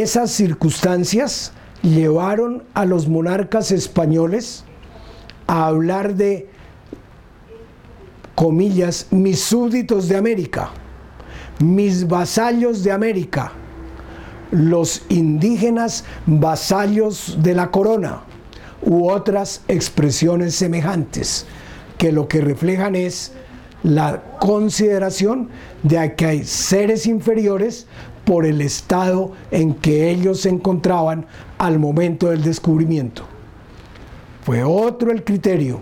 Esas circunstancias llevaron a los monarcas españoles a hablar de, comillas, mis súbditos de América, mis vasallos de América, los indígenas vasallos de la corona u otras expresiones semejantes que lo que reflejan es la consideración de que hay seres inferiores por el estado en que ellos se encontraban al momento del descubrimiento. Fue otro el criterio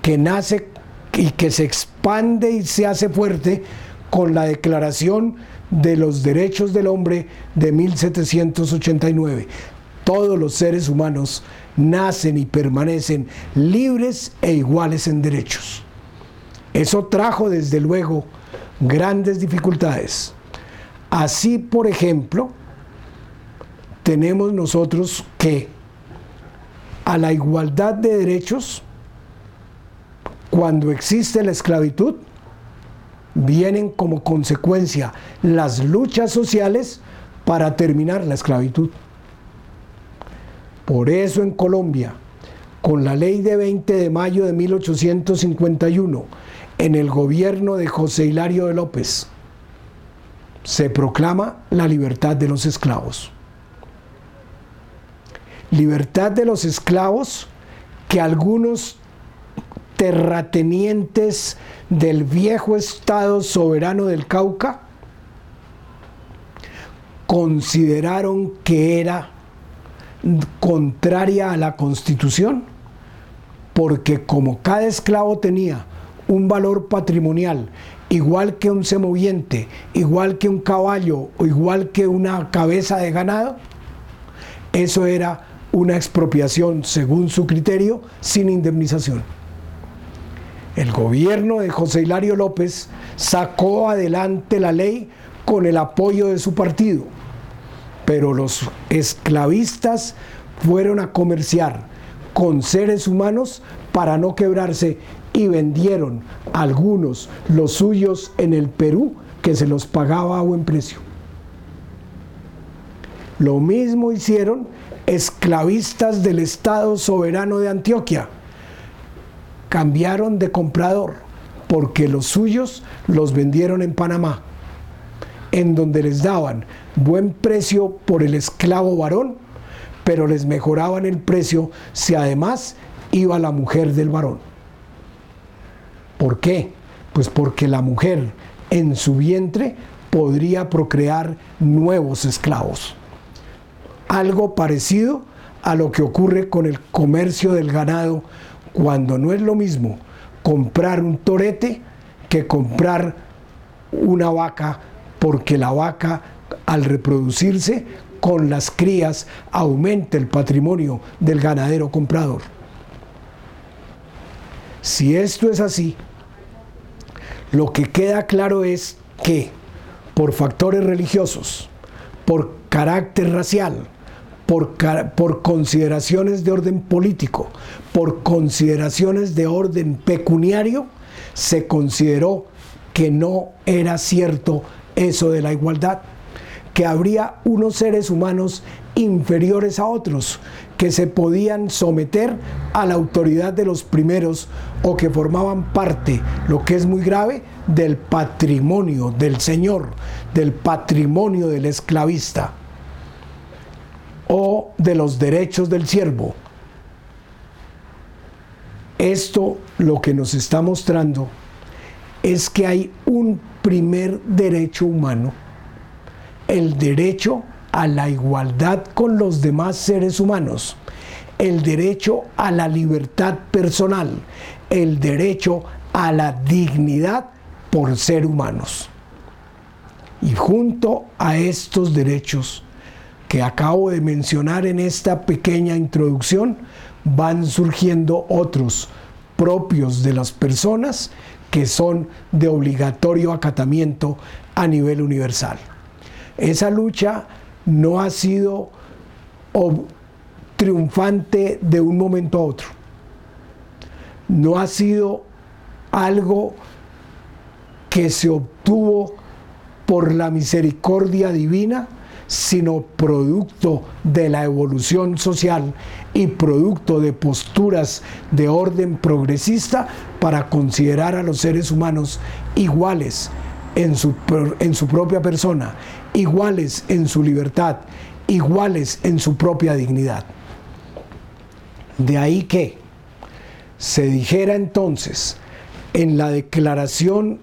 que nace y que se expande y se hace fuerte con la Declaración de los Derechos del Hombre de 1789. Todos los seres humanos nacen y permanecen libres e iguales en derechos. Eso trajo desde luego grandes dificultades. Así, por ejemplo, tenemos nosotros que a la igualdad de derechos, cuando existe la esclavitud, vienen como consecuencia las luchas sociales para terminar la esclavitud. Por eso en Colombia, con la ley de 20 de mayo de 1851, en el gobierno de José Hilario de López, se proclama la libertad de los esclavos. Libertad de los esclavos que algunos terratenientes del viejo Estado soberano del Cauca consideraron que era contraria a la constitución, porque como cada esclavo tenía un valor patrimonial igual que un semoviente, igual que un caballo o igual que una cabeza de ganado, eso era una expropiación según su criterio sin indemnización. El gobierno de José Hilario López sacó adelante la ley con el apoyo de su partido pero los esclavistas fueron a comerciar con seres humanos para no quebrarse y vendieron algunos los suyos en el Perú que se los pagaba a buen precio. Lo mismo hicieron esclavistas del Estado soberano de Antioquia. Cambiaron de comprador porque los suyos los vendieron en Panamá, en donde les daban buen precio por el esclavo varón, pero les mejoraban el precio si además iba la mujer del varón. ¿Por qué? Pues porque la mujer en su vientre podría procrear nuevos esclavos. Algo parecido a lo que ocurre con el comercio del ganado cuando no es lo mismo comprar un torete que comprar una vaca porque la vaca al reproducirse con las crías aumenta el patrimonio del ganadero comprador. Si esto es así, lo que queda claro es que por factores religiosos, por carácter racial, por, por, consideraciones de orden político, por consideraciones de orden pecuniario, se consideró que no era cierto eso de la igualdad que habría unos seres humanos inferiores a otros, que se podían someter a la autoridad de los primeros o que formaban parte, lo que es muy grave, del patrimonio del Señor, del patrimonio del esclavista o de los derechos del siervo. Esto lo que nos está mostrando es que hay un primer derecho humano el derecho a la igualdad con los demás seres humanos, el derecho a la libertad personal, el derecho a la dignidad por ser humanos. Y junto a estos derechos que acabo de mencionar en esta pequeña introducción, van surgiendo otros propios de las personas que son de obligatorio acatamiento a nivel universal. Esa lucha no ha sido triunfante de un momento a otro. No ha sido algo que se obtuvo por la misericordia divina, sino producto de la evolución social y producto de posturas de orden progresista para considerar a los seres humanos iguales en su, en su propia persona, iguales en su libertad, iguales en su propia dignidad. De ahí que se dijera entonces en la Declaración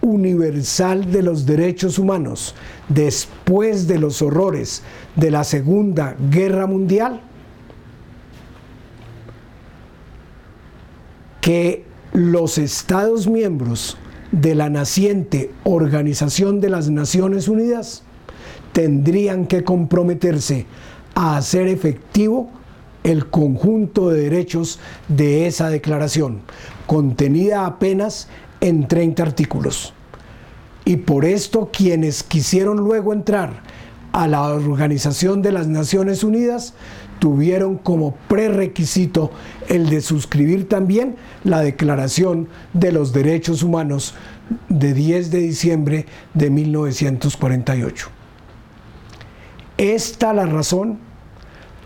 Universal de los Derechos Humanos después de los horrores de la Segunda Guerra Mundial, que los Estados miembros de la naciente Organización de las Naciones Unidas tendrían que comprometerse a hacer efectivo el conjunto de derechos de esa declaración, contenida apenas en 30 artículos. Y por esto quienes quisieron luego entrar a la Organización de las Naciones Unidas tuvieron como prerequisito el de suscribir también la Declaración de los Derechos Humanos de 10 de diciembre de 1948. Esta la razón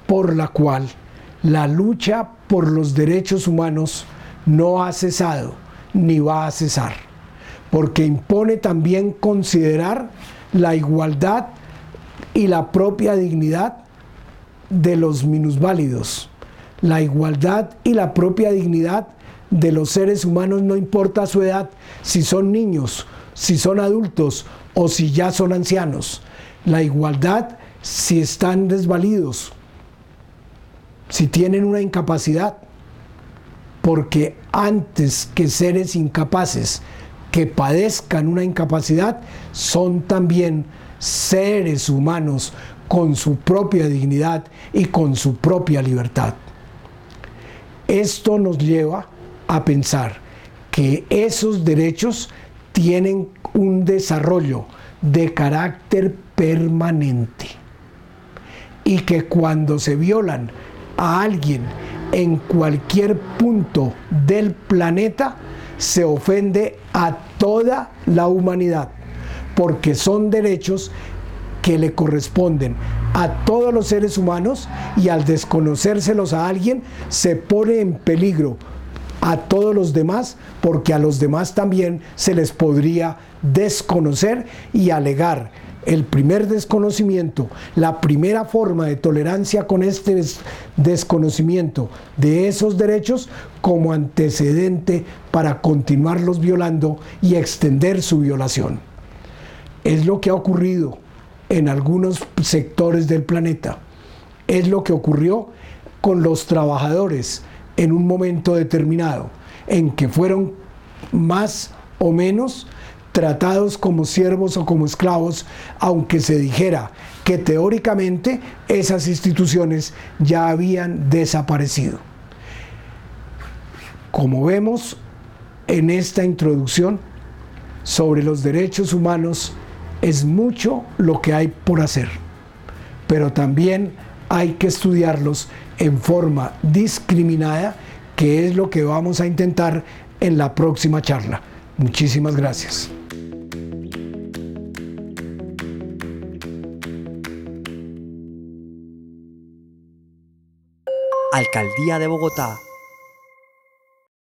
por la cual la lucha por los derechos humanos no ha cesado ni va a cesar, porque impone también considerar la igualdad y la propia dignidad de los minusválidos, la igualdad y la propia dignidad de los seres humanos no importa su edad, si son niños, si son adultos o si ya son ancianos. La igualdad si están desvalidos, si tienen una incapacidad, porque antes que seres incapaces que padezcan una incapacidad, son también seres humanos con su propia dignidad y con su propia libertad. Esto nos lleva a pensar que esos derechos tienen un desarrollo de carácter permanente y que cuando se violan a alguien en cualquier punto del planeta, se ofende a toda la humanidad, porque son derechos que le corresponden a todos los seres humanos y al desconocérselos a alguien se pone en peligro a todos los demás porque a los demás también se les podría desconocer y alegar el primer desconocimiento, la primera forma de tolerancia con este desconocimiento de esos derechos como antecedente para continuarlos violando y extender su violación. Es lo que ha ocurrido en algunos sectores del planeta. Es lo que ocurrió con los trabajadores en un momento determinado, en que fueron más o menos tratados como siervos o como esclavos, aunque se dijera que teóricamente esas instituciones ya habían desaparecido. Como vemos en esta introducción sobre los derechos humanos, es mucho lo que hay por hacer, pero también hay que estudiarlos en forma discriminada, que es lo que vamos a intentar en la próxima charla. Muchísimas gracias. Alcaldía de Bogotá